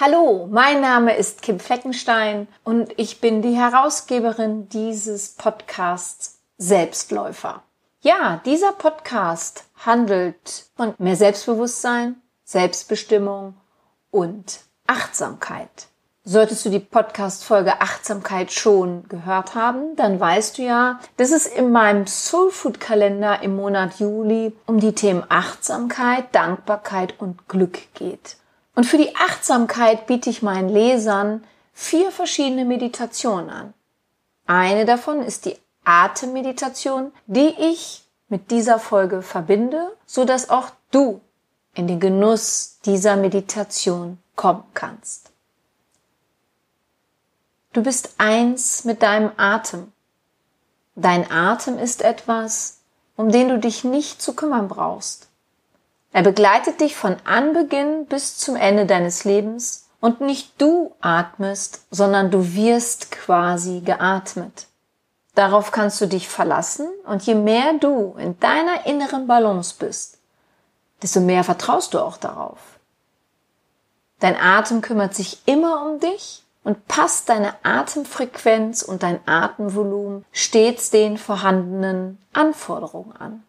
Hallo, mein Name ist Kim Fleckenstein und ich bin die Herausgeberin dieses Podcasts Selbstläufer. Ja, dieser Podcast handelt von mehr Selbstbewusstsein, Selbstbestimmung und Achtsamkeit. Solltest du die Podcast-Folge Achtsamkeit schon gehört haben, dann weißt du ja, dass es in meinem Soulfood-Kalender im Monat Juli um die Themen Achtsamkeit, Dankbarkeit und Glück geht. Und für die Achtsamkeit biete ich meinen Lesern vier verschiedene Meditationen an. Eine davon ist die Atemmeditation, die ich mit dieser Folge verbinde, so dass auch du in den Genuss dieser Meditation kommen kannst. Du bist eins mit deinem Atem. Dein Atem ist etwas, um den du dich nicht zu kümmern brauchst. Er begleitet dich von Anbeginn bis zum Ende deines Lebens und nicht du atmest, sondern du wirst quasi geatmet. Darauf kannst du dich verlassen und je mehr du in deiner inneren Balance bist, desto mehr vertraust du auch darauf. Dein Atem kümmert sich immer um dich und passt deine Atemfrequenz und dein Atemvolumen stets den vorhandenen Anforderungen an.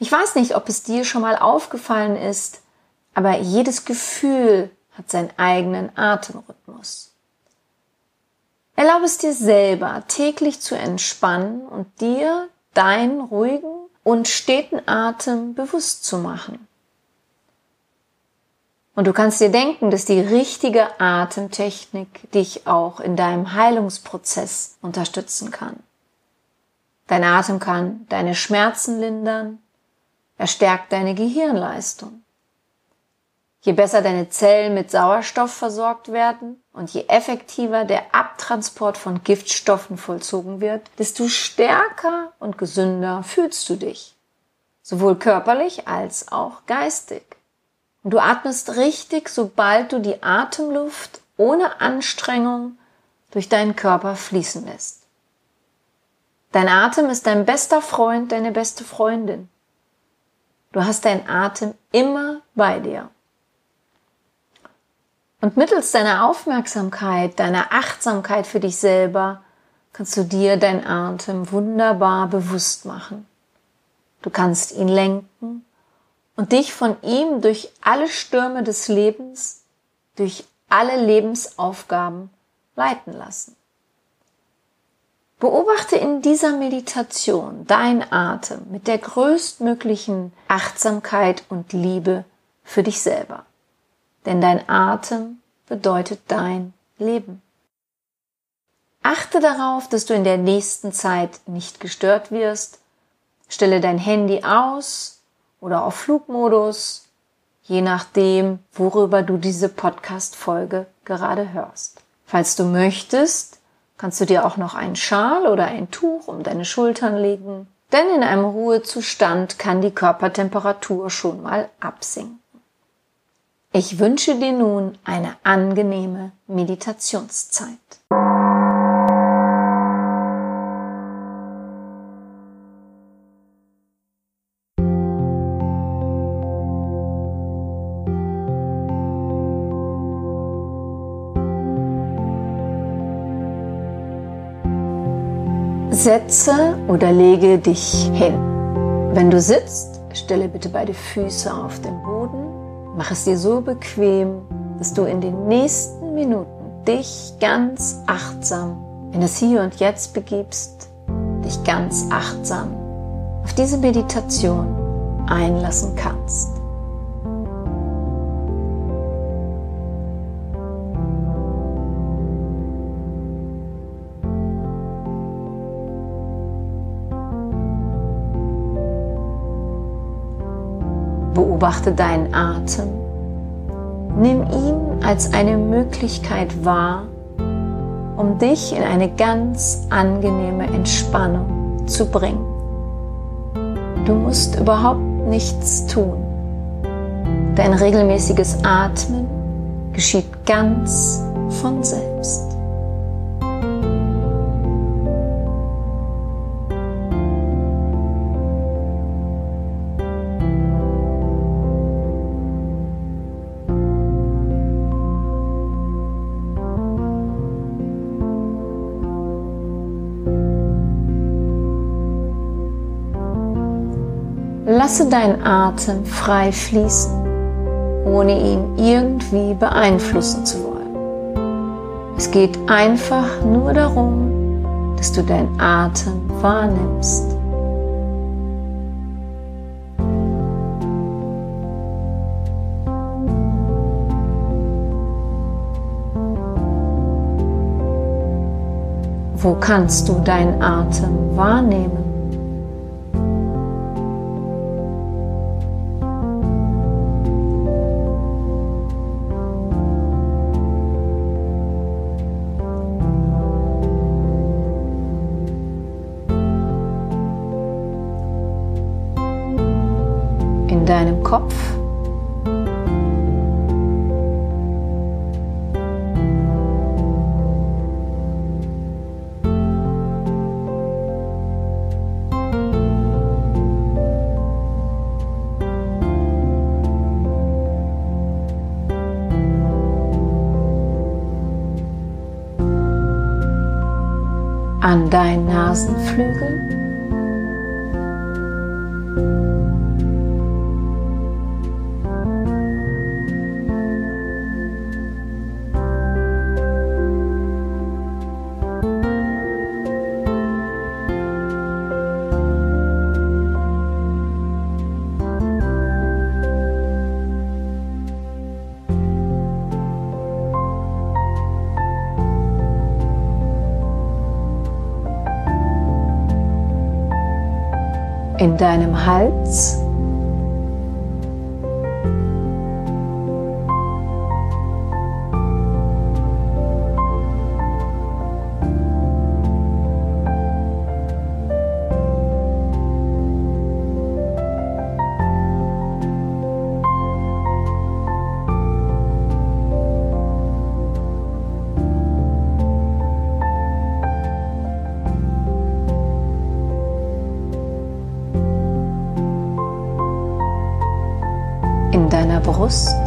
Ich weiß nicht, ob es dir schon mal aufgefallen ist, aber jedes Gefühl hat seinen eigenen Atemrhythmus. Erlaube es dir selber, täglich zu entspannen und dir deinen ruhigen und steten Atem bewusst zu machen. Und du kannst dir denken, dass die richtige Atemtechnik dich auch in deinem Heilungsprozess unterstützen kann. Dein Atem kann deine Schmerzen lindern, er stärkt deine Gehirnleistung. Je besser deine Zellen mit Sauerstoff versorgt werden und je effektiver der Abtransport von Giftstoffen vollzogen wird, desto stärker und gesünder fühlst du dich. Sowohl körperlich als auch geistig. Und du atmest richtig, sobald du die Atemluft ohne Anstrengung durch deinen Körper fließen lässt. Dein Atem ist dein bester Freund, deine beste Freundin. Du hast deinen Atem immer bei dir. Und mittels deiner Aufmerksamkeit, deiner Achtsamkeit für dich selber, kannst du dir deinen Atem wunderbar bewusst machen. Du kannst ihn lenken und dich von ihm durch alle Stürme des Lebens, durch alle Lebensaufgaben leiten lassen. Beobachte in dieser Meditation dein Atem mit der größtmöglichen Achtsamkeit und Liebe für dich selber. Denn dein Atem bedeutet dein Leben. Achte darauf, dass du in der nächsten Zeit nicht gestört wirst. Stelle dein Handy aus oder auf Flugmodus, je nachdem, worüber du diese Podcast-Folge gerade hörst. Falls du möchtest, kannst du dir auch noch einen Schal oder ein Tuch um deine Schultern legen, denn in einem Ruhezustand kann die Körpertemperatur schon mal absinken. Ich wünsche dir nun eine angenehme Meditationszeit. Setze oder lege dich hin. Wenn du sitzt, stelle bitte beide Füße auf den Boden. Mach es dir so bequem, dass du in den nächsten Minuten dich ganz achtsam in das Hier und Jetzt begibst, dich ganz achtsam auf diese Meditation einlassen kannst. Beobachte deinen Atem. Nimm ihn als eine Möglichkeit wahr, um dich in eine ganz angenehme Entspannung zu bringen. Du musst überhaupt nichts tun. Dein regelmäßiges Atmen geschieht ganz von selbst. Lasse deinen Atem frei fließen, ohne ihn irgendwie beeinflussen zu wollen. Es geht einfach nur darum, dass du deinen Atem wahrnimmst. Wo kannst du deinen Atem wahrnehmen? An deinen Nasenflügel. In deinem Hals. Deiner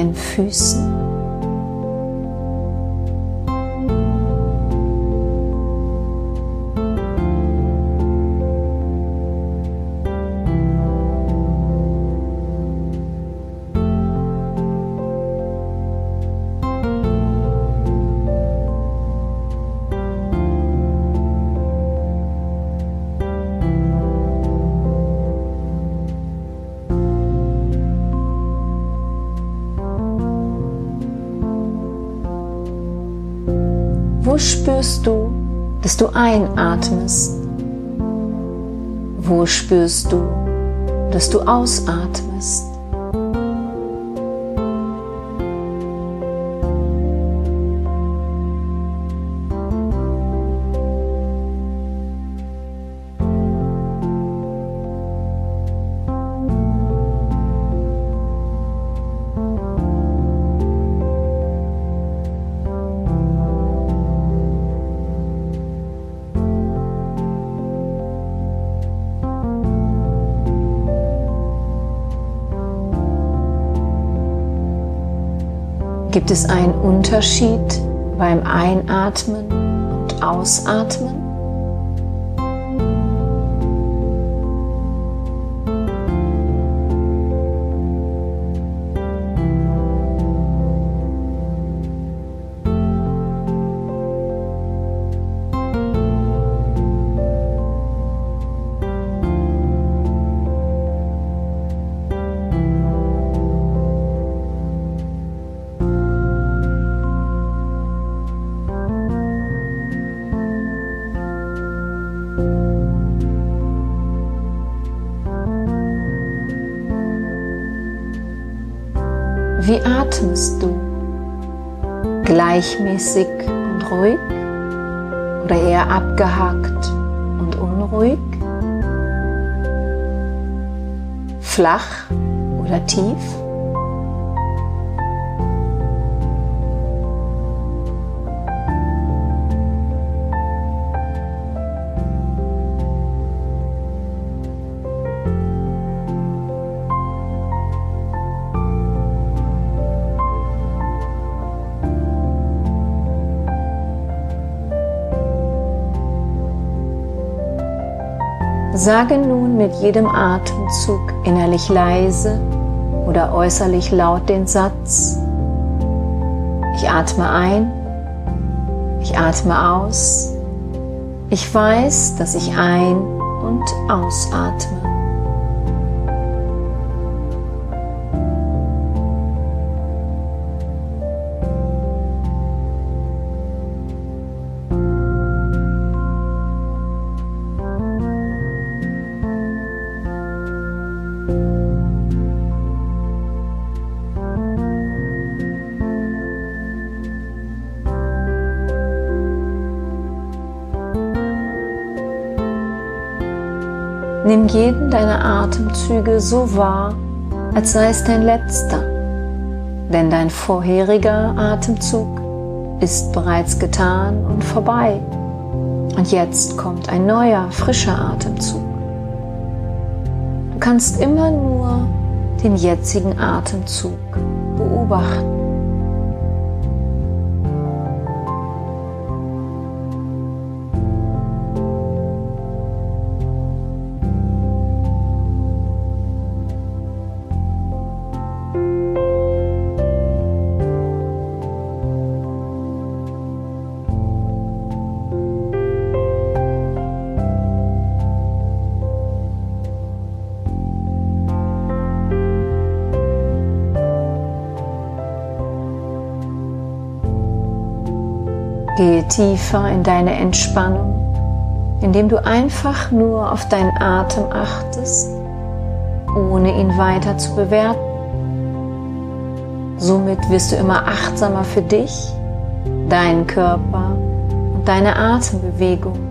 deinen Füßen. Spürst du, dass du einatmest? Wo spürst du, dass du ausatmest? Gibt es einen Unterschied beim Einatmen und Ausatmen? Wie atmest du? Gleichmäßig und ruhig oder eher abgehakt und unruhig? Flach oder tief? Sage nun mit jedem Atemzug innerlich leise oder äußerlich laut den Satz, ich atme ein, ich atme aus, ich weiß, dass ich ein- und ausatme. Nimm jeden deiner Atemzüge so wahr, als sei es dein letzter, denn dein vorheriger Atemzug ist bereits getan und vorbei. Und jetzt kommt ein neuer, frischer Atemzug. Du kannst immer nur den jetzigen Atemzug beobachten. Gehe tiefer in deine Entspannung, indem du einfach nur auf deinen Atem achtest, ohne ihn weiter zu bewerten. Somit wirst du immer achtsamer für dich, deinen Körper und deine Atembewegung.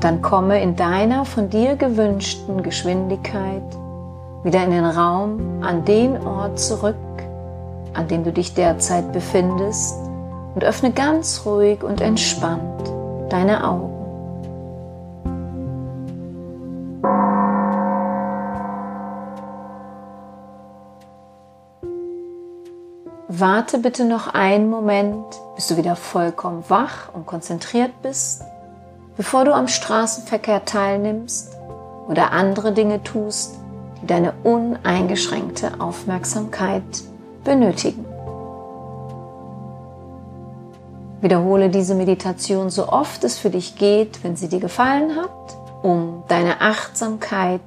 Und dann komme in deiner von dir gewünschten Geschwindigkeit wieder in den Raum, an den Ort zurück, an dem du dich derzeit befindest und öffne ganz ruhig und entspannt deine Augen. Warte bitte noch einen Moment, bis du wieder vollkommen wach und konzentriert bist bevor du am Straßenverkehr teilnimmst oder andere Dinge tust, die deine uneingeschränkte Aufmerksamkeit benötigen. Wiederhole diese Meditation so oft es für dich geht, wenn sie dir gefallen hat, um deine Achtsamkeit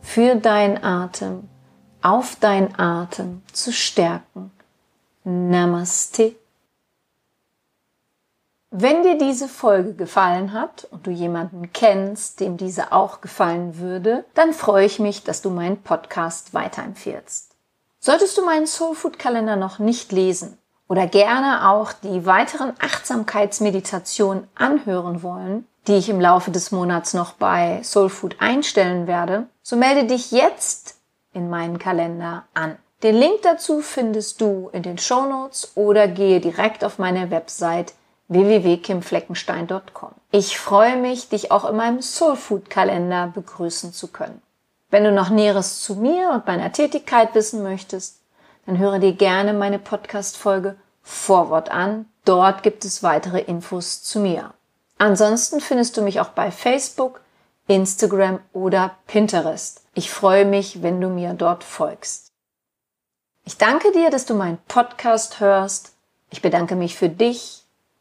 für deinen Atem, auf deinen Atem zu stärken. Namaste. Wenn dir diese Folge gefallen hat und du jemanden kennst, dem diese auch gefallen würde, dann freue ich mich, dass du meinen Podcast weiterempfehlst. Solltest du meinen Soulfood Kalender noch nicht lesen oder gerne auch die weiteren Achtsamkeitsmeditationen anhören wollen, die ich im Laufe des Monats noch bei Soulfood einstellen werde, so melde dich jetzt in meinen Kalender an. Den Link dazu findest du in den Show Notes oder gehe direkt auf meine Website www.kimfleckenstein.com. Ich freue mich, dich auch in meinem Soulfood Kalender begrüßen zu können. Wenn du noch Näheres zu mir und meiner Tätigkeit wissen möchtest, dann höre dir gerne meine Podcast-Folge Vorwort an. Dort gibt es weitere Infos zu mir. Ansonsten findest du mich auch bei Facebook, Instagram oder Pinterest. Ich freue mich, wenn du mir dort folgst. Ich danke dir, dass du meinen Podcast hörst. Ich bedanke mich für dich,